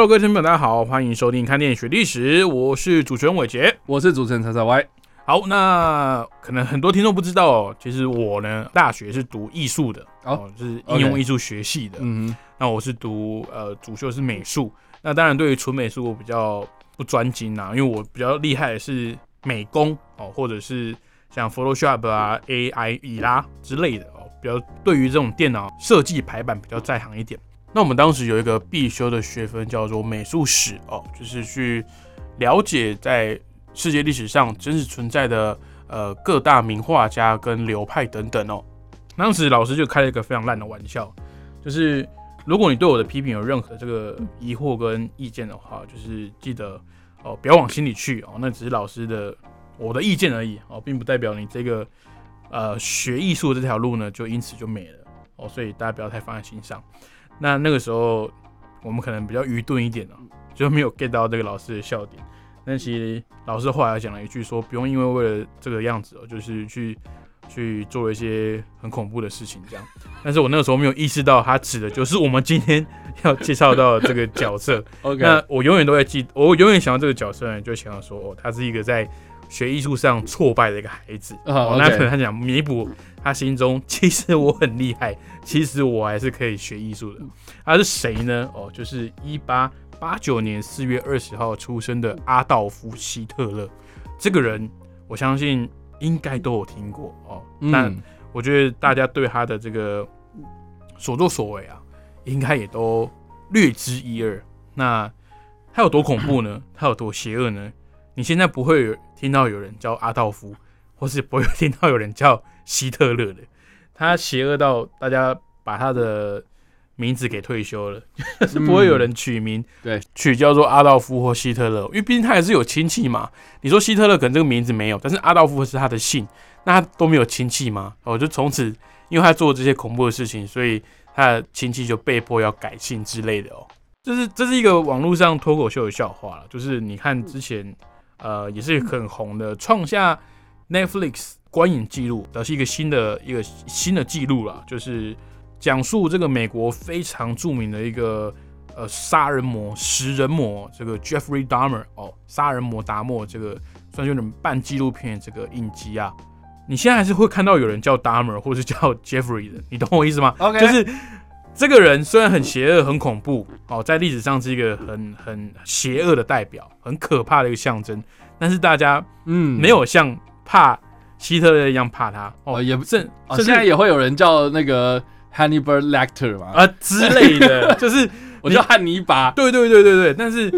Hello，各位听众朋友，大家好，欢迎收听《看电影学历史》，我是主持人伟杰。我是主持人叉叉 Y。好，那可能很多听众不知道哦，其实我呢，大学是读艺术的，哦哦，就是应用艺术学系的。嗯那我是读呃主修是美术，那当然对于纯美术我比较不专精啊，因为我比较厉害的是美工哦，或者是像 Photoshop 啊、AI 以啦之类的哦，比较对于这种电脑设计排版比较在行一点。那我们当时有一个必修的学分叫做美术史哦，就是去了解在世界历史上真实存在的呃各大名画家跟流派等等哦。当时老师就开了一个非常烂的玩笑，就是如果你对我的批评有任何这个疑惑跟意见的话，就是记得哦不要往心里去哦，那只是老师的我的意见而已哦，并不代表你这个呃学艺术这条路呢就因此就没了哦，所以大家不要太放在心上。那那个时候我们可能比较愚钝一点哦，就没有 get 到这个老师的笑点。但其实老师后来讲了一句说，不用因为为了这个样子哦，就是去去做一些很恐怖的事情这样。但是我那个时候没有意识到，他指的就是我们今天要介绍到的这个角色。OK，那我永远都在记，我永远想到这个角色呢，就想到说，哦，他是一个在学艺术上挫败的一个孩子。那可能他想弥补他心中，其实我很厉害，其实我还是可以学艺术的。他是谁呢？哦，就是一八八九年四月二十号出生的阿道夫·希特勒。这个人，我相信应该都有听过哦。但嗯，我觉得大家对他的这个所作所为啊，应该也都略知一二。那他有多恐怖呢？他有多邪恶呢？你现在不会有听到有人叫阿道夫，或是不会听到有人叫希特勒的。他邪恶到大家把他的名字给退休了，是不会有人取名，对，取叫做阿道夫或希特勒，因为毕竟他也是有亲戚嘛。你说希特勒可能这个名字没有，但是阿道夫是他的姓，那他都没有亲戚吗？哦，就从此因为他做这些恐怖的事情，所以他的亲戚就被迫要改姓之类的哦。这是这是一个网络上脱口秀的笑话了，就是你看之前呃也是很红的，创下 Netflix 观影记录的是一个新的一个新的记录啦，就是讲述这个美国非常著名的一个呃杀人魔食人魔这个 Jeffrey Dahmer 哦，杀人魔达莫这个算是有点半纪录片这个影集啊。你现在还是会看到有人叫 Dahmer 或是叫 Jeffrey 的，你懂我意思吗？OK 就是这个人虽然很邪恶、很恐怖哦，在历史上是一个很很邪恶的代表，很可怕的一个象征，但是大家嗯。没有像怕希特勒一样怕他哦，哦也不甚哦，现在也会有人叫那个 Hannibal Lecter 嘛，啊之类的，就是我叫汉尼拔。对对对对对，但是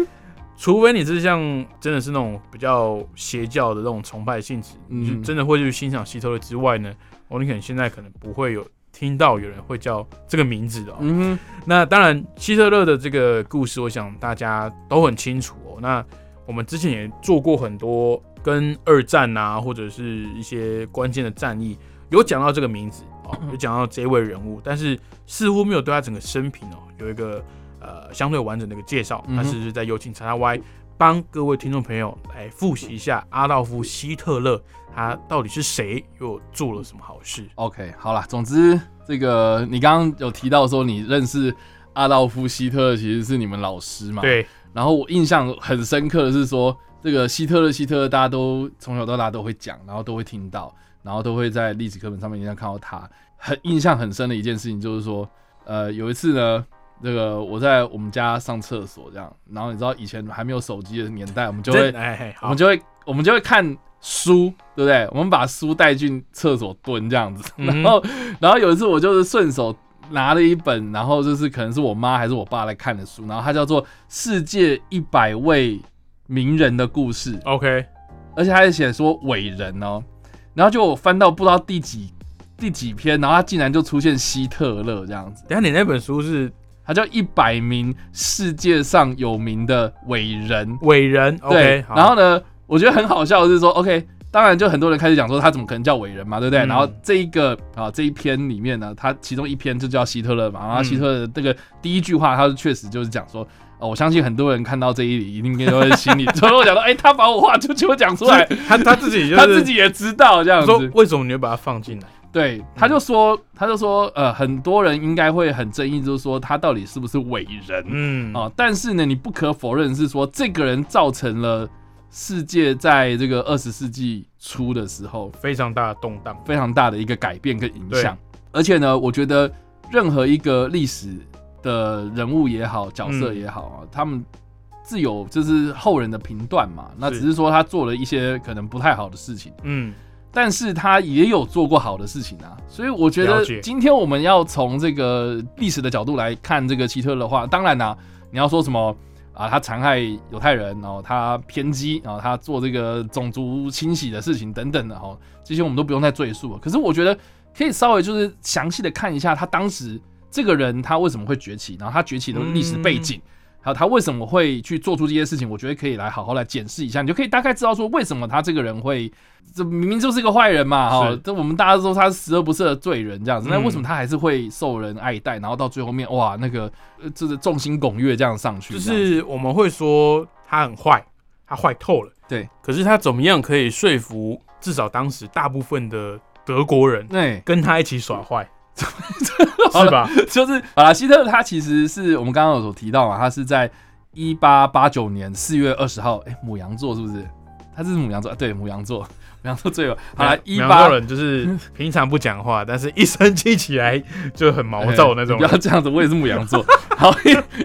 除非你是像真的是那种比较邪教的那种崇拜性质，嗯你就真的会去欣赏希特勒之外呢，哦，你可能现在可能不会有听到有人会叫这个名字的哦。嗯那当然，希特勒的这个故事，我想大家都很清楚哦。那我们之前也做过很多跟二战啊，或者是一些关键的战役，有讲到这个名字哦，有讲到这位人物，但是似乎没有对他整个生平哦有一个呃相对完整的一个介绍。那是不是在有请查查 Y 帮各位听众朋友来复习一下阿道夫·希特勒他到底是谁，又做了什么好事？，OK，好啦，总之这个你刚刚有提到说你认识阿道夫·希特勒其实是你们老师嘛？。对，然后我印象很深刻的是说，这个希特勒，希特勒大家都从小到大都会讲，然后都会听到，然后都会在历史课本上面经常看到他。很印象很深的一件事情就是说，呃，有一次呢，这个我在我们家上厕所这样，然后你知道以前还没有手机的年代，我们就会哎，我们就会我们就会看书，对不对？我们把书带进厕所蹲这样子，然后然后有一次我就是顺手拿了一本，然后就是可能是我妈还是我爸来看的书，然后它叫做《世界一百位名人的故事》，OK，而且还写说伟人哦，然后就我翻到不知道第几第几篇，然后他竟然就出现希特勒这样子。等下你那本书是它叫一百名世界上有名的伟人。伟人对然后呢，我觉得很好笑的是说，OK，当然就很多人开始讲说他怎么可能叫伟人嘛，对不对？嗯然后这一个啊这一篇里面呢，他其中一篇就叫希特勒嘛，然后嗯希特勒的这个第一句话，他确实就是讲说。哦，我相信很多人看到这一里，一定都会心里，所以我讲到，哎、他把我话就就讲出来，他他自己就是他自己也知道这样子。说为什么你会把它放进来？对，他就说，他就说，呃，很多人应该会很争议，就是说他到底是不是伟人？嗯，啊，但是呢，你不可否认是说，这个人造成了世界在这个二十世纪初的时候非常大的动荡。非常大的一个改变跟影响。而且呢，我觉得任何一个历史的人物也好，角色也好啊，他们自有就是后人的评断嘛。那只是说他做了一些可能不太好的事情。嗯，但是他也有做过好的事情啊，所以我觉得今天我们要从这个历史的角度来看这个希特勒的话，当然啦、你要说什么啊，他残害犹太人，然后他偏激，然后他做这个种族清洗的事情等等的哈，这些我们都不用再赘述了。可是我觉得可以稍微就是详细的看一下他当时这个人他为什么会崛起，然后他崛起的历史背景。还有他为什么会去做出这些事情，我觉得可以来好好来检视一下，你就可以大概知道说为什么他这个人会，这明明就是一个坏人嘛，哈，这我们大家都说他是十恶不赦的罪人这样子，那嗯为什么他还是会受人爱戴，然后到最后面哇，那个呃就是众星拱月这样上去，就是我们会说他很坏，他坏透了。对，可是他怎么样可以说服至少当时大部分的德国人对，跟他一起耍坏，是吧？就是好了，希特勒他其实是我们刚刚有所提到嘛，他是在一八八九年四月二十号，哎、母羊座是不是？他是母羊座，啊对，母羊座，母羊座最有好了，一八人就是平常不讲话，但是一生气起来就很毛躁那种不要这样子，我也是母羊座。好，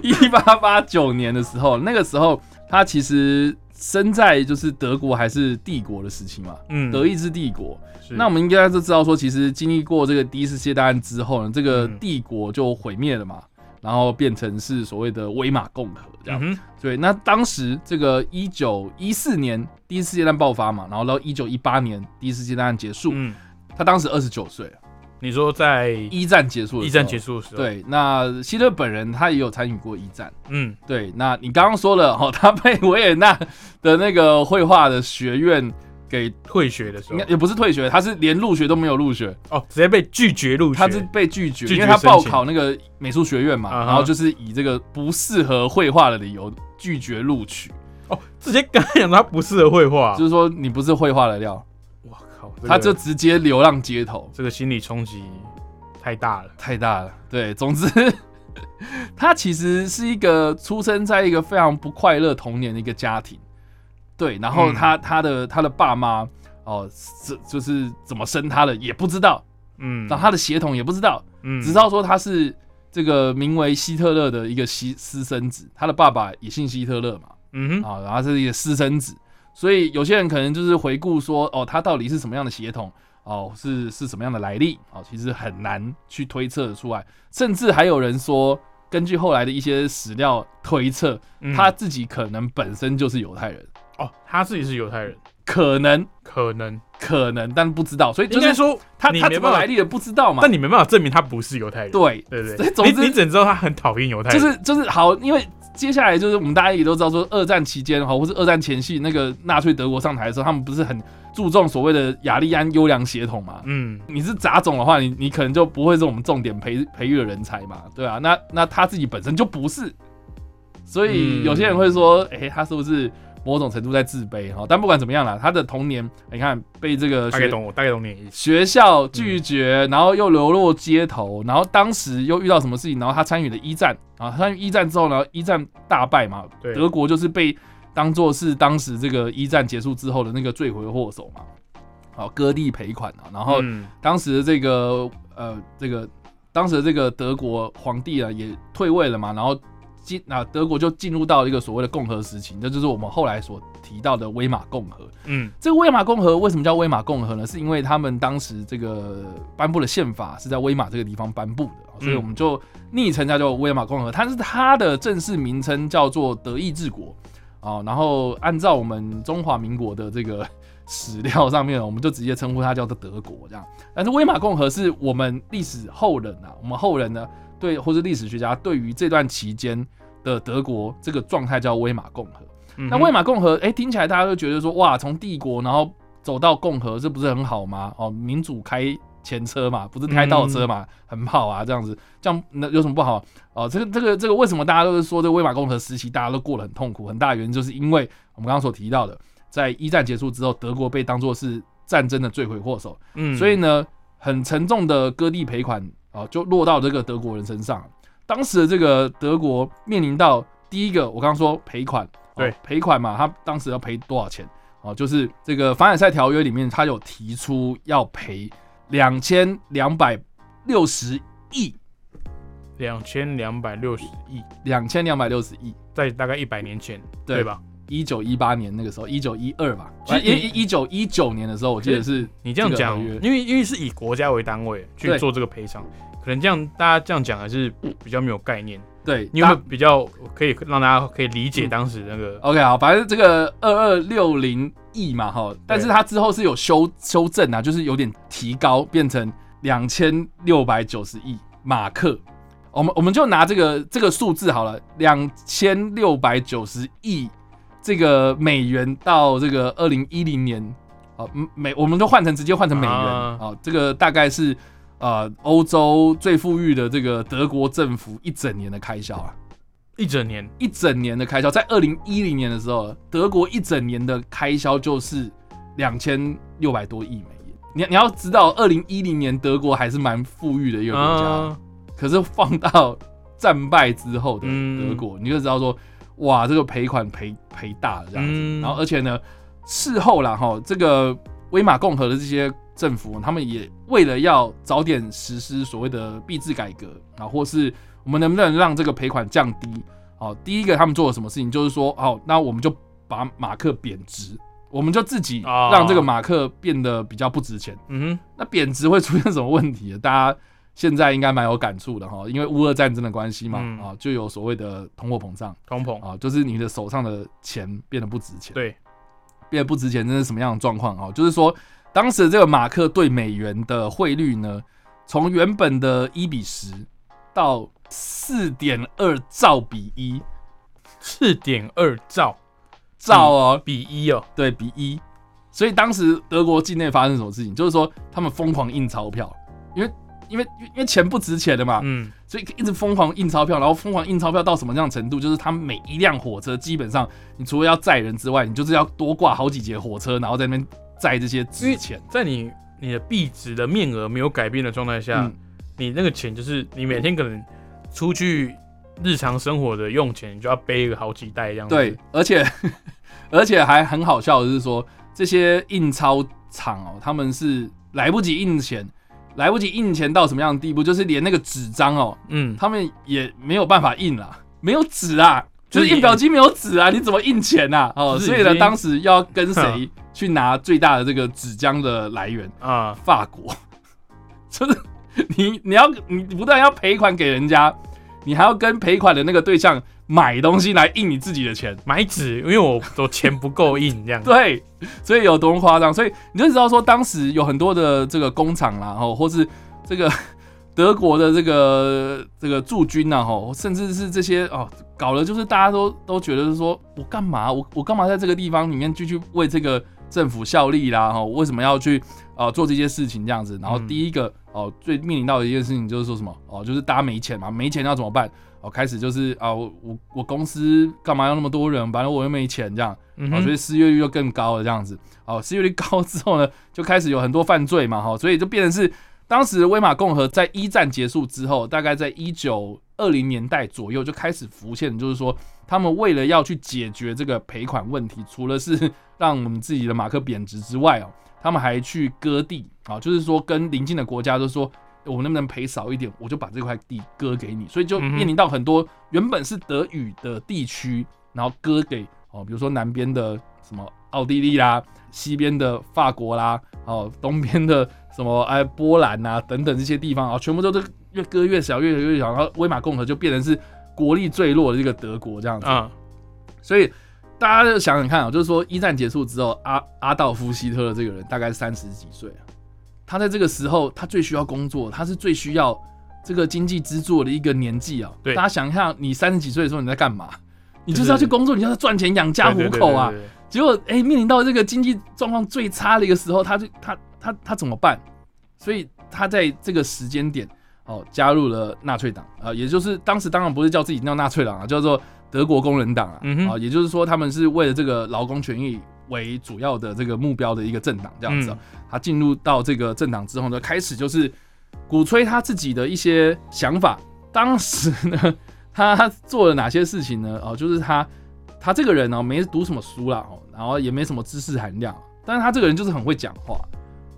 一八八九年的时候，那个时候他其实身在就是德国还是帝国的时期嘛，嗯。德意志帝国。那我们应该都知道说，其实经历过这个第一次世界大战之后呢，这个嗯。帝国就毁灭了嘛，然后变成是所谓的威玛共和这样。嗯，对，那当时这个一九一四年第一次世界大战爆发嘛，然后到一九一八年第一次世界大战结束，嗯，他当时二十九岁，你说在一战结束的时候，一战结束的时候，，对，那希特本人他也有参与过一战。嗯，对，那你刚刚说了哦，他被维也纳的那个绘画的学院给，退学的时候。也不是退学，他是连入学都没有入学，哦，直接被拒绝入学，他是被拒绝，因为他报考那个美术学院嘛，然后就是以这个不适合绘画的理由拒绝录取，哦，直接跟他讲他不适合绘画，就是说你不是绘画的料，哇靠，这个他就直接流浪街头，这个心理冲击太大了，太大了。对，总之。他其实是一个出生在一个非常不快乐童年的一个家庭，对，然后嗯。他、他的他的爸妈哦，这就是怎么生他的也不知道，嗯，然后他的血统也不知道，嗯。只知道说他是这个名为希特勒的一个私私生子，他的爸爸也姓希特勒嘛，嗯哼，啊，然后是一个私生子，所以有些人可能就是回顾说，哦，他到底是什么样的血统，哦，是是什么样的来历，哦，其实很难去推测得出来，甚至还有人说，根据后来的一些史料推测，嗯。他自己可能本身就是犹太人，哦，他自己是犹太人，可能。可能。可能，但不知道，所以就是应该说他他怎么来历的不知道嘛，但你没办法证明他不是犹太人，对，对不所以总之对你你只能知道他很讨厌犹太人。就，是就是好，因为接下来就是我们大家也都知道说，二战期间哈，或是二战前夕，那个纳粹德国上台的时候，他们不是很注重所谓的雅利安优良血统嘛？嗯，你是杂种的话，你你可能就不会是我们重点培培育的人才嘛，对啊，那那他自己本身就不是，所以嗯。有些人会说，哎、他是不是某种程度在自卑哈？但不管怎么样啦，他的童年，你看被这个学大概懂我，大概懂你意思，学校拒绝，然后又流落街头，然后当时又遇到什么事情，然后他参与了一战啊，参与一战之后呢，一战大败嘛，对德国就是被当做是当时这个一战结束之后的那个罪魁祸首嘛，好割地赔款啊，然后嗯当时的这个呃这个当时的这个德国皇帝啊也退位了嘛，然后进啊德国就进入到一个所谓的共和时期，这就是我们后来所提到的威玛共和。嗯这个威玛共和为什么叫威玛共和呢？是因为他们当时这个颁布的宪法是在威玛这个地方颁布的，所以我们就昵称叫做威玛共和。但是它的正式名称叫做德意志国啊。然后按照我们中华民国的这个 史料上面，我们就直接称呼它叫做德国这样。但是威玛共和是我们历史后人啊，我们后人呢对或是历史学家对于这段期间的德国这个状态叫威玛共和。嗯那威玛共和，哎、听起来大家都觉得说，哇，从帝国然后走到共和，这不是很好吗？哦，民主开前车嘛，不是开倒车嘛，很好啊，这样子，这样那有什么不好？哦，这个这个这个，为什么大家都是说这个威玛共和时期大家都过得很痛苦？很大的原因就是因为我们刚刚所提到的，在一战结束之后，德国被当作是战争的罪魁祸首，嗯所以呢，很沉重的割地赔款啊、就落到这个德国人身上。当时的这个德国面临到第一个，我刚刚说赔款，哦对赔款嘛，他当时要赔多少钱？哦，就是这个凡尔赛条约里面，他有提出要赔两千两百六十亿，两千两百六十亿，两千两百六十亿，在大概一百年前，对对吧？一九一八年那个时候，一九一二吧，一一一九一九年的时候，我记得是你这样讲，因为因为是以国家为单位去做这个赔偿，可能这样大家这样讲还是比较没有概念。对，你有没有大比较可以让大家可以理解嗯当时那个？OK 好，反正这个二二六零亿嘛哈，但是它之后是有修修正啊，就是有点提高，变成两千六百九十亿马克。我们我们就拿这个这个数字好了，两千六百九十亿这个美元到这个二零一零年，啊美我们就换成直接换成美元啊啊，这个大概是呃欧洲最富裕的这个德国政府一整年的开销啊。一整年一整年的开销，在二零一零年的时候，德国一整年的开销就是两千六百多亿美元。你你要知道，二零一零年德国还是蛮富裕的一个国家，啊，可是放到战败之后的嗯德国，你就知道说，哇，这个赔款赔赔大了这样子。嗯然后而且呢，事后啦哈，这个威玛共和的这些政府，他们也为了要早点实施所谓的币制改革啊，或是我们能不能让这个赔款降低？好，第一个他们做了什么事情，就是说，好，那我们就把马克贬值，我们就自己哦让这个马克变得比较不值钱。嗯那贬值会出现什么问题？大家现在应该蛮有感触的哈，因为乌俄战争的关系嘛，嗯啊，就有所谓的通货膨胀，通膨，啊，就是你的手上的钱变得不值钱。对，变得不值钱，这是什么样的状况啊？就是说，当时这个马克对美元的汇率呢，从原本的一比十到四点二兆比一四点二兆兆哦，比一哦，对比一。所以当时德国境内发生什么事情？就是说他们疯狂印钞票，因为因为因为钱不值钱的嘛，嗯，所以一直疯狂印钞票，然后疯狂印钞票到什么样的程度？就是他们每一辆火车基本上，你除了要载人之外，你就是要多挂好几节火车，然后在那边载这些纸钱。在你你的币值的面额没有改变的状态下，嗯，你那个钱就是你每天可能出去日常生活的用钱，你就要背个好几袋这样子。对，而且 而且还很好笑的是说，这些印钞厂哦，他们是来不及印钱，来不及印钱到什么样的地步？就是连那个纸张哦，嗯，他们也没有办法印啦，没有纸啊，就就是是印表机没有纸啊，你怎么印钱呐、哦，所以呢，当时要跟谁 去拿最大的这个纸浆的来源？啊，法国，就是你你要你不但要赔款给人家，你还要跟赔款的那个对象买东西来印你自己的钱。买纸，因为我我钱不够印这样。对，所以有多么夸张，所以你就知道说，当时有很多的这个工厂啦，吼，或是这个 德国的这个这个驻军呐，吼，甚至是这些哦，搞了就是大家都都觉得是说我干嘛，我我干嘛在这个地方里面继续为这个政府效力啦，吼，为什么要去呃做这些事情这样子？然后嗯第一个哦，最面临到的一件事情就是说什么哦，就是大家没钱嘛，没钱要怎么办？哦，开始就是啊，我我我公司干嘛要那么多人？反正我又没钱这样。所以失业率就更高了，这样子。哦，失业率高 之后呢，就开始有很多犯罪嘛，哈，所以就变成是当时威玛共和在一战结束之后，大概在一九二零年代左右就开始浮现，就是说他们为了要去解决这个赔款问题，除了是 让我们自己的马克贬值之外哦，他们还去割地啊，就是说跟邻近的国家都说。我能不能赔少一点，我就把这块地割给你，所以就面临到很多原本是德语的地区，然后割给哦，比如说南边的什么奥地利啦，西边的法国啦，哦，东边的什么哎波兰呐、等等这些地方啊，全部都是越割越小，越割越小，然后威玛共和就变成是国力最弱的这个德国这样子。啊，所以大家就想想看啊，就是说一战结束之后，阿阿道夫希特勒这个人大概三十几岁啊，他在这个时候他最需要工作，他是最需要这个经济支柱的一个年纪啊。对大家想一下，你三十几岁的时候你在干嘛？你就是要去工作，你要赚钱养家糊口啊。结果哎、面临到这个经济状况最差的一个时候，他就他他他怎么办？所以他在这个时间点哦加入了纳粹党啊、也就是当时当然不是叫自己叫纳粹党啊，叫做德国工人党啊，啊、也就是说他们是为了这个劳工权益为主要的这个目标的一个政党这样子、啊。他进入到这个政党之后呢，开始就是鼓吹他自己的一些想法。当时呢，他做了哪些事情呢？哦，就是他他这个人哦，没读什么书啦，哦，然后也没什么知识含量，但是他这个人就是很会讲话，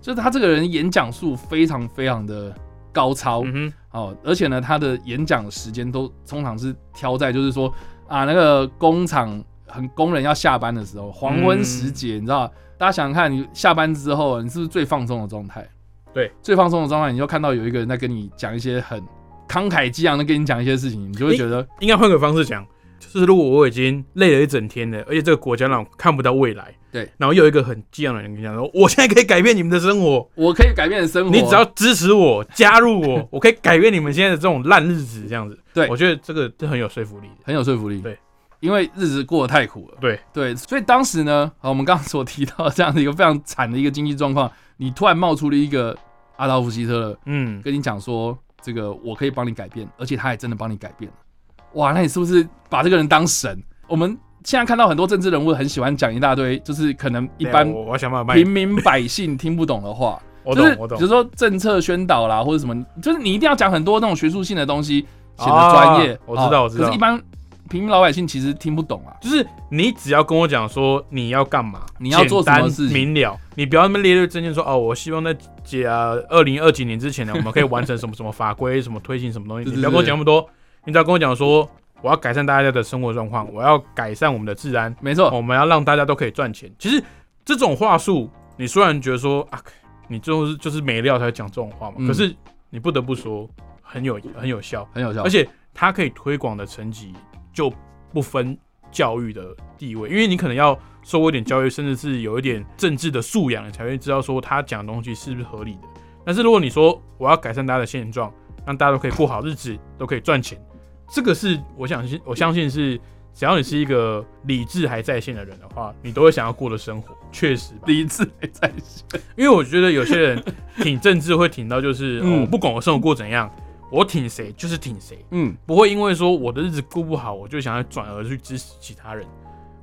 就是他这个人演讲术非常非常的高超嗯，哦，而且呢，他的演讲的时间都通常是挑在就是说啊，那个工厂很工人要下班的时候，黄昏时节，你知道，大家想想看，你下班之后，你是不是最放松的状态？对，最放松的状态，你就看到有一个人在跟你讲一些很慷慨激昂的跟你讲一些事情，你就会觉得，应该换个方式讲，就是如果我已经累了一整天了，而且这个国家让我看不到未来，对，然后又有一个很激昂的人跟你讲说，我现在可以改变你们的生活，我可以改变生活，你只要支持我，加入我，我可以改变你们现在的这种烂日子，这样子。对我觉得这个是很有说服力。很有说服力。对，因为日子过得太苦了。对对，所以当时呢，好，我们刚刚所提到这样的一个非常惨的一个经济状况，你突然冒出了一个阿道夫希特勒，嗯，跟你讲说，这个我可以帮你改变，而且他也真的帮你改变了。哇，那你是不是把这个人当神？我们现在看到很多政治人物很喜欢讲一大堆，就是可能一般平，民百姓听不懂的话。我就是懂我懂比如。说政策宣导啦，或者什么，就是你一定要讲很多那种学术性的东西，显得专业。啊我知道哦我知道可是，一般平民老百姓其实听不懂啊。就是你只要跟我讲说你要干嘛，你要做什么事情明了，你不要那么列列证件说哦，我希望在解啊二零二几年之前呢，我们可以完成什么什么法规，什么推行什么东西，你不要跟我讲那么多，你只要跟我讲说我要改善大家的生活状况，我要改善我们的治安，没错，我们要让大家都可以赚钱。其实这种话术，你虽然觉得说啊，你最后是就是没料才会讲这种话嘛，嗯可是你不得不说很有很有效，很有效。而且它可以推广的层级就不分教育的地位，因为你可能要受过一点教育，甚至是有一点政治的素养，你才会知道说他讲的东西是不是合理的。但是如果你说我要改善大家的现状，让大家都可以过好日子，都可以赚钱，这个是我相信，我相信是只要你是一个理智还在线的人的话，你都会想要过的生活，确实吧。理智还在线，因为我觉得有些人挺政治会挺到就是，嗯哦，不管我生活过怎样，我挺谁就是挺谁。嗯，不会因为说我的日子过不好，我就想要转而去支持其他人。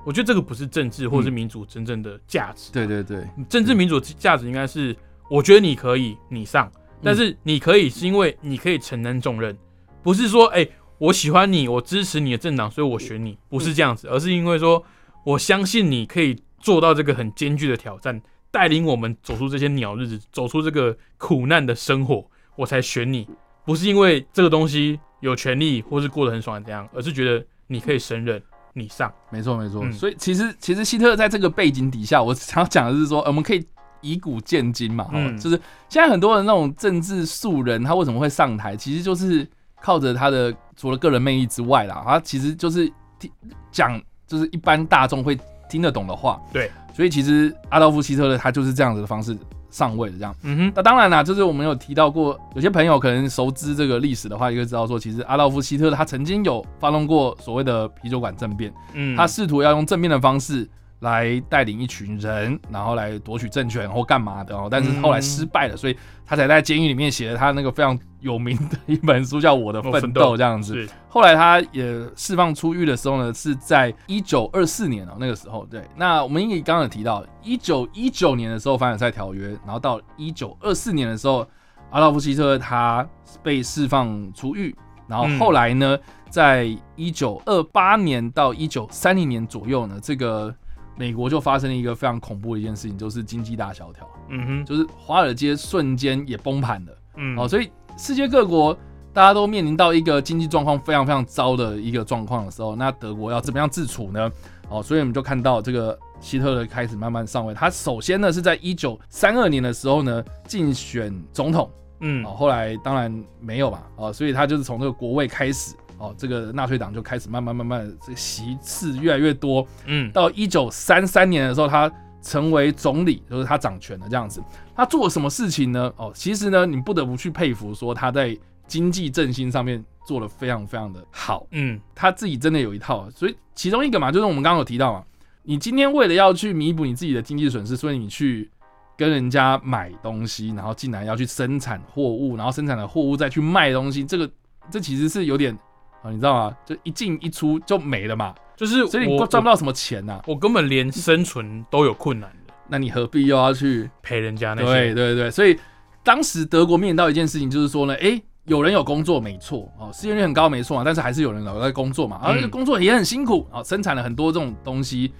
我觉得这个不是政治或是民主真正的价值。对对对，政治民主价值应该是，我觉得你可以，你上，但是你可以是因为你可以承担重任，不是说哎、我喜欢你，我支持你的政党，所以我选你，不是这样子，而是因为说我相信你可以做到这个很艰巨的挑战，带领我们走出这些鸟日子，走出这个苦难的生活，我才选你，不是因为这个东西有权利或是过得很爽怎样，而是觉得你可以胜任，你上。没错没错。嗯所以其实其实希特勒在这个背景底下，我想要讲的是说，呃我们可以以古鉴今嘛，就是现在很多的那种政治素人，他为什么会上台，其实就是靠着他的除了个人魅力之外啦，他其实就是听讲就是一般大众会听得懂的话。对，所以其实阿道夫希特勒他就是这样子的方式上位的，这样。嗯哼，那当然啦，就是我们有提到过，有些朋友可能熟知这个历史的话，就会知道说，其实阿道夫希特勒他曾经有发动过所谓的啤酒馆政变，嗯，他试图要用政变的方式来带领一群人，然后来夺取政权或干嘛的哦，但是后来失败了，所以他才在监狱里面写了他那个非常有名的一本书，叫《我的奋斗这样子。是后来他也释放出狱的时候呢，是在一九二四年哦，那个时候对。那我们也刚刚有提到，一九一九年的时候凡尔赛条约，然后到一九二四年的时候，阿道夫希特勒他被释放出狱，然后后来呢，在一九二八年到一九三零年左右呢，这个美国就发生了一个非常恐怖的一件事情，就是经济大萧条，嗯哼，就是华尔街瞬间也崩盘了。嗯，哦，所以世界各国大家都面临到一个经济状况非常非常糟的一个状况的时候，那德国要怎么样自处呢？哦，所以我们就看到这个希特勒开始慢慢上位。他首先呢是在一九三二年的时候呢竞选总统，嗯哦，后来当然没有吧，哦，所以他就是从这个国位开始，哦，这个纳粹党就开始慢慢慢慢的这个席次越来越多。嗯，到一九三三年的时候，他成为总理，就是他掌权了这样子。他做了什么事情呢？哦，其实呢，你不得不去佩服，说他在经济振兴上面做的非常非常的好。嗯，他自己真的有一套，所以其中一个嘛，就是我们刚刚有提到嘛，你今天为了要去弥补你自己的经济损失，所以你去跟人家买东西，然后进来要去生产货物，然后生产的货物再去卖东西，这个这其实是有点啊，你知道吗？就一进一出就没了嘛，就是所以你我赚不到什么钱呐、我根本连生存都有困难的，那你何必又要去？陪人家那些，对对对，所以当时德国面临到一件事情，就是说呢，诶，有人有工作没错哦，失业率很高没错啊，但是还是有人老在工作嘛，而且嗯。工作也很辛苦啊、哦，生产了很多这种东西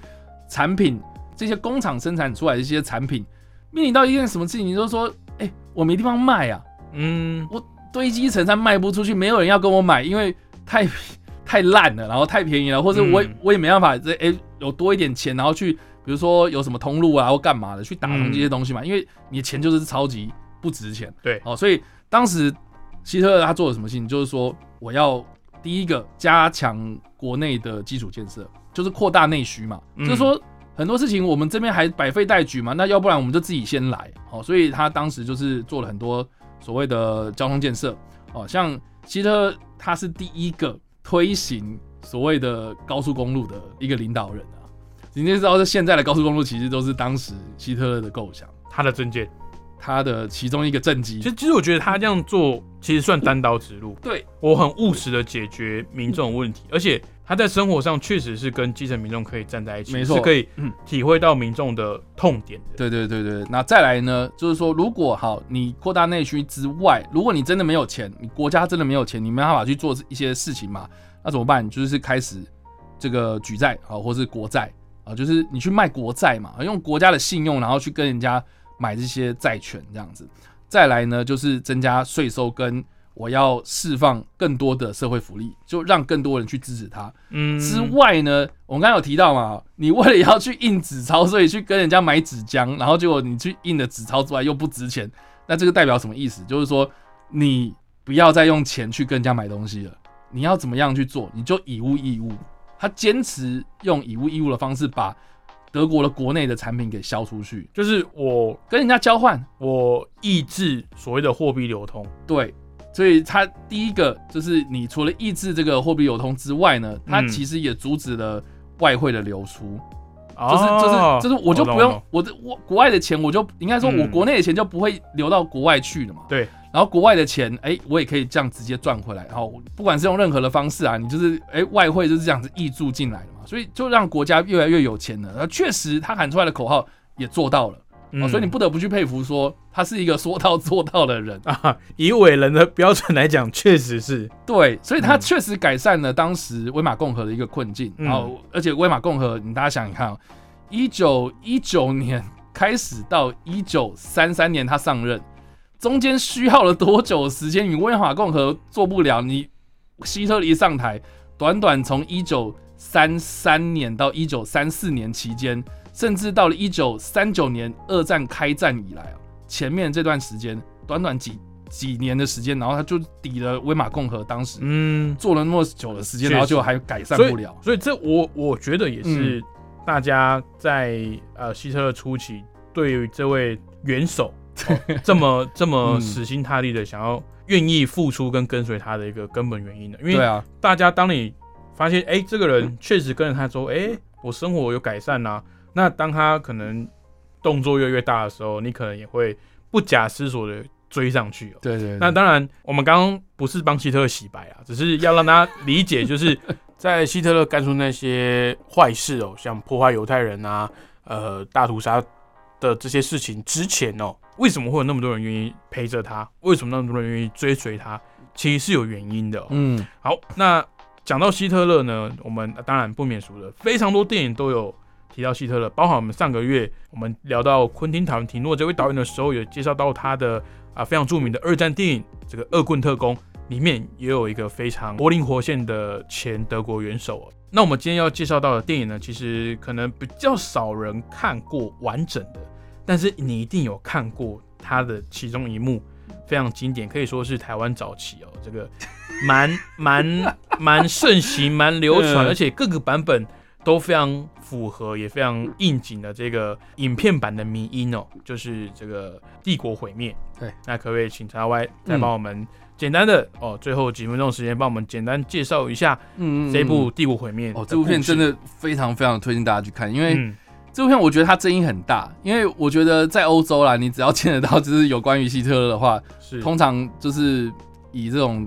产品，这些工厂生产出来的一些产品，面临到一件什么事情，你就是说，诶，我没地方卖啊，嗯，我堆积成山卖不出去，没有人要跟我买，因为太太烂了，然后太便宜了，或者我我也没办法这诶有多一点钱，然后去比如说有什么通路啊或干嘛的去打通这些东西嘛，因为你的钱就是超级不值钱。对哦，所以当时希特勒他做了什么事情，就是说我要第一个加强国内的基础建设，就是扩大内需嘛，嗯就是说。很多事情我们这边还百废待举嘛，那要不然我们就自己先来，哦，所以他当时就是做了很多所谓的交通建设，哦，像希特勒他是第一个推行所谓的高速公路的一个领导人啊。你就知道，现在的高速公路其实都是当时希特勒的构想，他的政见。他的其中一个政绩其。实，其实我觉得他这样做其实算单刀直入。对，我很务实的解决民众问题，而且他在生活上确实是跟基层民众可以站在一起，没错是可以嗯体会到民众的痛点的。对对对对，那再来呢，就是说，如果好，你扩大内需之外，如果你真的没有钱，你国家真的没有钱，你没办法去做一些事情嘛，那怎么办？就是开始这个举债啊，或是国债啊，就是你去卖国债嘛，用国家的信用，然后去跟人家买这些债权这样子。再来呢，就是增加税收跟我要释放更多的社会福利，就让更多人去支持他。嗯，之外呢，我们刚刚有提到嘛，你为了要去印纸钞，所以去跟人家买纸浆，然后结果你去印的纸钞之外又不值钱，那这个代表什么意思？就是说你不要再用钱去跟人家买东西了，你要怎么样去做？你就以物易物。他坚持用以物易物的方式把德国的国内的产品给销出去，就是我跟人家交换。我抑制所谓的货币流通。对，所以它第一个就是你除了抑制这个货币流通之外呢，他嗯其实也阻止了外汇的流出。就就是就是就是，我就不用我的我国外的钱，我就应该说，我嗯国内的钱就不会流到国外去了嘛。对。然后国外的钱，哎，我也可以这样直接赚回来。然后不管是用任何的方式啊，你就是哎外汇就是这样子溢注进来的嘛，所以就让国家越来越有钱了。然后确实他喊出来的口号也做到了，嗯哦，所以你不得不去佩服说他是一个说到做到的人。啊，以伟人的标准来讲，确实是。对，所以他嗯确实改善了当时威玛共和的一个困境。嗯然后，而且威玛共和，你大家想一看、哦，一九一九年 开始到一九三三年他上任，中间需要了多久时间？你威玛共和做不了，你希特勒一上台，短短从一九三三年到一九三四年期间，甚至到了一九三九年二战开战以来啊，前面这段时间，短短几几年的时间，然后他就抵了威玛共和当时嗯，做了那么久的时间，然后就还改善不了。所以这我我觉得也是大家在呃希特勒初期对于这位元首、哦这么这么嗯。死心塌地的想要愿意付出跟跟随他的一个根本原因的，因为对啊，大家当你发现哎、这个人确实跟着他说哎、我生活有改善呐、那当他可能动作越来越大的时候，你可能也会不假思索的追上去哦。对对对那当然，我们刚刚不是帮希特勒洗白啊，只是要让大家理解，就是 在希特勒干出那些坏事哦，像破坏犹太人啊、呃大屠杀的这些事情之前哦，为什么会有那么多人愿意陪着他？为什么那么多人愿意追随他？其实是有原因的、哦。嗯，好，那讲到希特勒呢，我们当然不免俗的，非常多电影都有提到希特勒，包含我们上个月我们聊到昆汀塔伦提诺这位导演的时候，有介绍到他的啊非常著名的二战电影《这个恶棍特工》，里面也有一个非常活灵活现的前德国元首。那我们今天要介绍到的电影呢，其实可能比较少人看过完整的，但是你一定有看过他的其中一幕，非常经典，可以说是台湾早期哦，这个蛮蛮蛮盛行、蛮流传，而且各个版本都非常符合，也非常应景的这个影片版的迷音哦，就是这个帝国毁灭。对，那可不可以请叉 Y 再嗯帮我们简单的、哦，最后几分钟的时间帮我们简单介绍一下嗯这部《帝国毁灭》哦，这部片真的的非常非常推荐大家去看，因为嗯。这部片我觉得它争议很大，因为我觉得在欧洲啦，你只要见得到就是有关于希特勒的话，是。通常就是以这种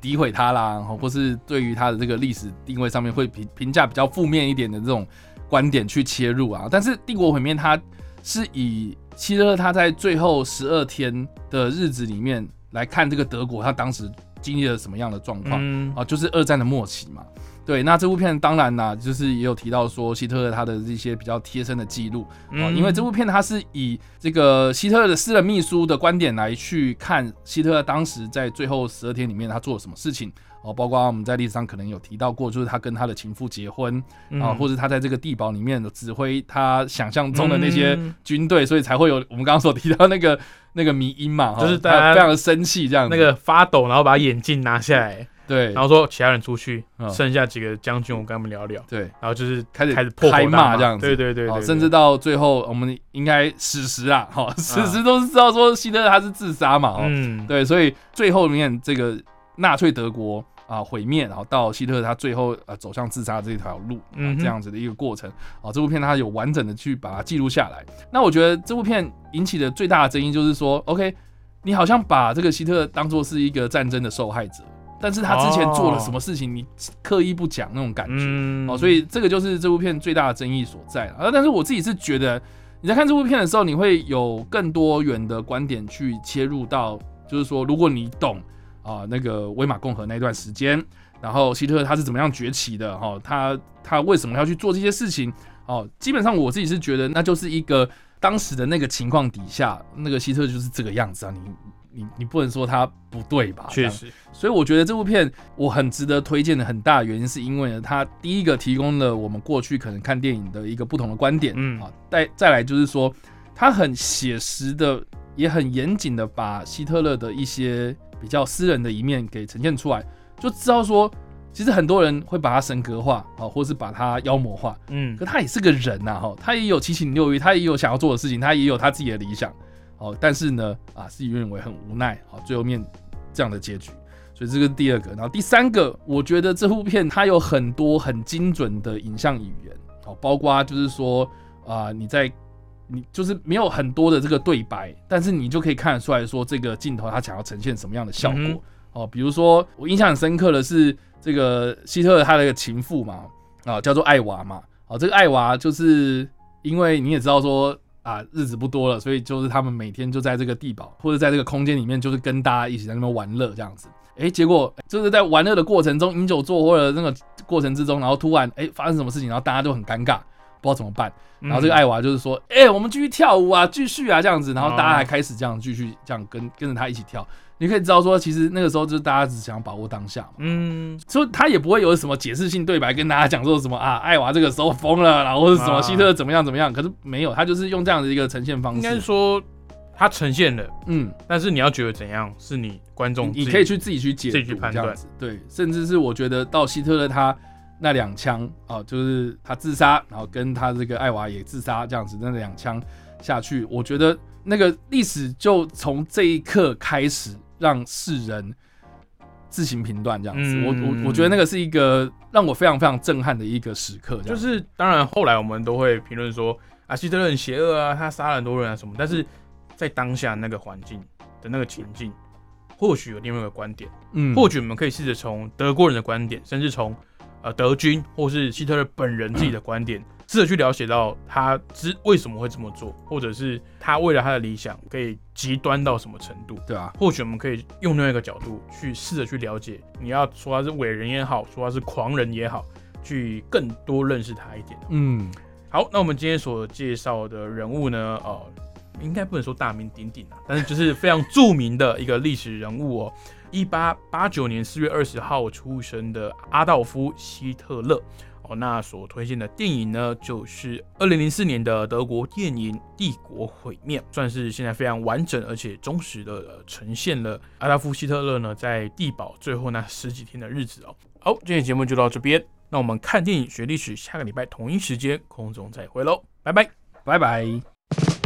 诋毁他啦，然后或是对于他的这个历史定位上面会评评价比较负面一点的这种观点去切入啊。但是帝国毁灭它是以希特勒他在最后十二天的日子里面来看这个德国他当时经历了什么样的状况。嗯啊，就是二战的末期嘛。对，那这部片当然啦，就是也有提到说希特勒他的这些比较贴身的记录因为这部片它是以这个希特勒的私人秘书的观点来去看希特勒当时在最后十二天里面他做了什么事情哦，包括我们在历史上可能有提到过，就是他跟他的情妇结婚嗯。啊，或者他在这个地堡里面指挥他想象中的那些嗯。军队，所以才会有我们刚刚所提到那个那个迷音嘛，就是大家他非常的生气这样子，那个发抖，然后把眼镜拿下来，对。然后说其他人出去，嗯。剩下几个将军我跟他们聊聊，对。然后就是开始开始破口开大骂。这样子。对对对对哦，对甚至到最后，我们应该史实啊，哈、史实都是知道说希特勒他是自杀嘛，哦，嗯。对，所以最后面这个纳粹德国啊毁灭，然后到希特勒他最后呃走向自杀这条路，啊嗯哼。这样子的一个过程。啊，这部片它有完整的去把它记录下来。那我觉得这部片引起的最大的争议就是说，OK，你好像把这个希特勒当做是一个战争的受害者，但是他之前做了什么事情，你刻意不讲那种感觉。嗯哦，所以这个就是这部片最大的争议所在了。啊，但是我自己是觉得，你在看这部片的时候，你会有更多元的观点去切入到，就是说，如果你懂啊那个威玛共和那段时间，然后希特勒他是怎么样崛起的，哈、他他为什么要去做这些事情？哦，基本上我自己是觉得，那就是一个当时的那个情况底下，那个希特勒就是这个样子啊，你你你不能说他不对吧？确实，所以我觉得这部片我很值得推荐的很大原因，是因为呢，它第一个提供了我们过去可能看电影的一个不同的观点，嗯。啊，再再来就是说，它很写实的，也很严谨的把希特勒的一些比较私人的一面给呈现出来，就知道说，其实很多人会把他神格化啊，或是把他妖魔化，嗯。可他也是个人呐、哈，他也有七情六欲，他也有想要做的事情，他也有他自己的理想，哦，但是呢，啊，事与愿违，很无奈，好，最后面这样的结局，所以这个是第二个，然后第三个，我觉得这部片它有很多很精准的影像语言，好，包括就是说啊、你在你就是没有很多的这个对白，但是你就可以看得出来说这个镜头它想要呈现什么样的效果。嗯哦，比如说我印象很深刻的是这个希特勒他的一个情妇嘛，啊，叫做艾娃嘛，哦，这个艾娃就是因为你也知道说啊，日子不多了，所以就是他们每天就在这个地堡或者在这个空间里面，就是跟大家一起在那边玩乐这样子。诶，结果就是在玩乐的过程中，饮酒作或的那个过程之中，然后突然诶发生什么事情，然后大家都很尴尬，不知道怎么办。然后这个艾娃就是说，哎、我们继续跳舞啊，继续啊这样子，然后大家还开始这样继续这样跟跟着他一起跳。你可以知道说，其实那个时候就是大家只想把握当下嘛，嗯。所以他也不会有什么解释性对白跟大家讲说什么啊，艾娃这个时候疯了，然后或者什么啊希特勒怎么样怎么样，可是没有，他就是用这样的一个呈现方式。应该是，说他呈现了，嗯，但是你要觉得怎样是你观众你可以去自己去解自己去读判断。这样子，对，甚至是我觉得到希特勒他那两枪啊，就是他自杀，然后跟他这个艾娃也自杀这样子，那两枪下去，我觉得那个历史就从这一刻开始让世人自行评断这样子。嗯我我我觉得那个是一个让我非常非常震撼的一个时刻，就是当然后来我们都会评论说啊希特勒很邪恶啊，他杀了很多人啊什么，但是在当下那个环境的那个情境，或许有另外一个观点，嗯或许我们可以试着从德国人的观点，甚至从呃德军或是希特勒本人自己的观点，试着去了解到他之为什么会这么做，或者是他为了他的理想可以极端到什么程度。对啊，或许我们可以用另外一个角度去试着去了解，你要说他是伟人也好，说他是狂人也好，去更多认识他一点。嗯好，那我们今天所介绍的人物呢，呃，应该不能说大名鼎鼎啊，但是就是非常著名的一个历史人物哦。一八八九年四月二十号出生的阿道夫·希特勒哦，那所推荐的电影呢，就是二零零四年的德国电影《帝国毁灭》，算是现在非常完整而且忠实的呈现了阿道夫·希特勒呢在地堡最后那十几天的日子哦。好，今天节目就到这边，那我们看电影学历史，下个礼拜同一时间空中再会喽，拜拜，拜拜。